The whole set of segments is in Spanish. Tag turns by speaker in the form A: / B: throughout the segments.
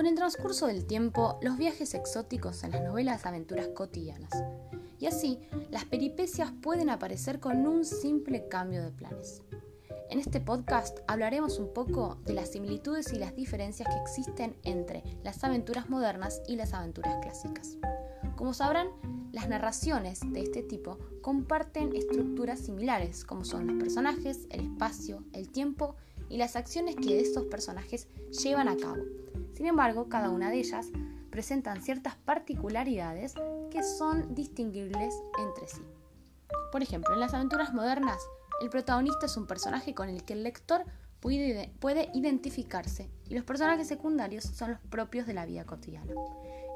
A: Con el transcurso del tiempo, los viajes exóticos en las novelas aventuras cotidianas. Y así, las peripecias pueden aparecer con un simple cambio de planes. En este podcast hablaremos un poco de las similitudes y las diferencias que existen entre las aventuras modernas y las aventuras clásicas. Como sabrán, las narraciones de este tipo comparten estructuras similares, como son los personajes, el espacio, el tiempo y las acciones que estos personajes llevan a cabo. Sin embargo, cada una de ellas presentan ciertas particularidades que son distinguibles entre sí. Por ejemplo, en las aventuras modernas, el protagonista es un personaje con el que el lector puede, puede identificarse y los personajes secundarios son los propios de la vida cotidiana.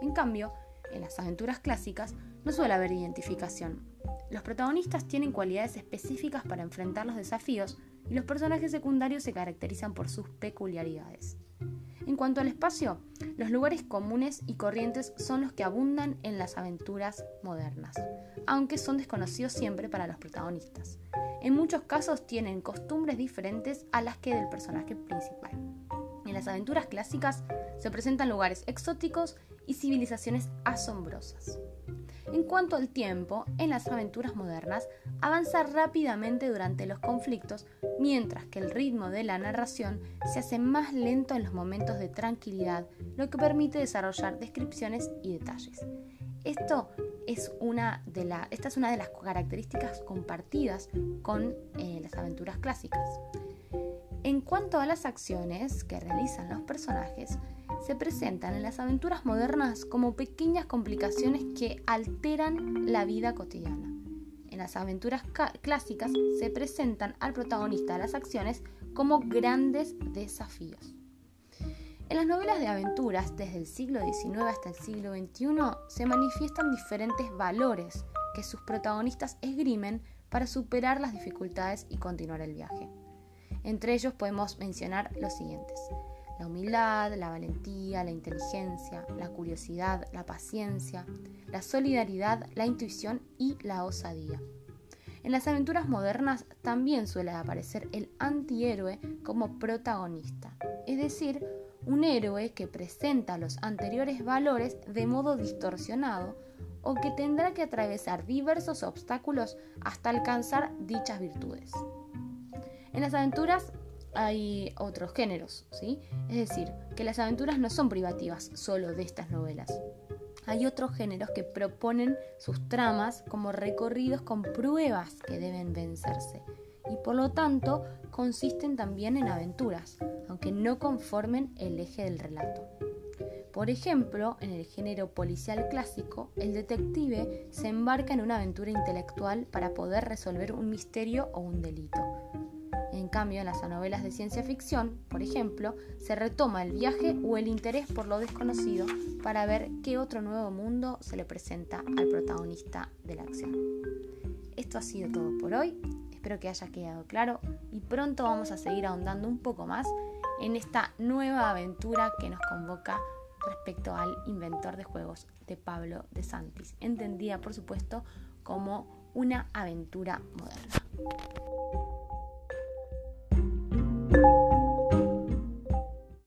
A: En cambio, en las aventuras clásicas no suele haber identificación. Los protagonistas tienen cualidades específicas para enfrentar los desafíos y los personajes secundarios se caracterizan por sus peculiaridades. En cuanto al espacio, los lugares comunes y corrientes son los que abundan en las aventuras modernas, aunque son desconocidos siempre para los protagonistas. En muchos casos tienen costumbres diferentes a las que del personaje principal. En las aventuras clásicas se presentan lugares exóticos y civilizaciones asombrosas. En cuanto al tiempo, en las aventuras modernas avanza rápidamente durante los conflictos, mientras que el ritmo de la narración se hace más lento en los momentos de tranquilidad, lo que permite desarrollar descripciones y detalles. Esto es una de esta es una de las características compartidas con eh, las aventuras clásicas. En cuanto a las acciones que realizan los personajes, se presentan en las aventuras modernas como pequeñas complicaciones que alteran la vida cotidiana. En las aventuras clásicas se presentan al protagonista de las acciones como grandes desafíos. En las novelas de aventuras, desde el siglo XIX hasta el siglo XXI, se manifiestan diferentes valores que sus protagonistas esgrimen para superar las dificultades y continuar el viaje. Entre ellos podemos mencionar los siguientes. La humildad, la valentía, la inteligencia, la curiosidad, la paciencia, la solidaridad, la intuición y la osadía. En las aventuras modernas también suele aparecer el antihéroe como protagonista, es decir, un héroe que presenta los anteriores valores de modo distorsionado o que tendrá que atravesar diversos obstáculos hasta alcanzar dichas virtudes. En las aventuras hay otros géneros, ¿sí? Es decir, que las aventuras no son privativas solo de estas novelas. Hay otros géneros que proponen sus tramas como recorridos con pruebas que deben vencerse y por lo tanto consisten también en aventuras, aunque no conformen el eje del relato. Por ejemplo, en el género policial clásico, el detective se embarca en una aventura intelectual para poder resolver un misterio o un delito. En cambio, en las novelas de ciencia ficción, por ejemplo, se retoma el viaje o el interés por lo desconocido para ver qué otro nuevo mundo se le presenta al protagonista de la acción. Esto ha sido todo por hoy, espero que haya quedado claro y pronto vamos a seguir ahondando un poco más en esta nueva aventura que nos convoca respecto al inventor de juegos de Pablo de Santis, entendida por supuesto como una aventura moderna. thank you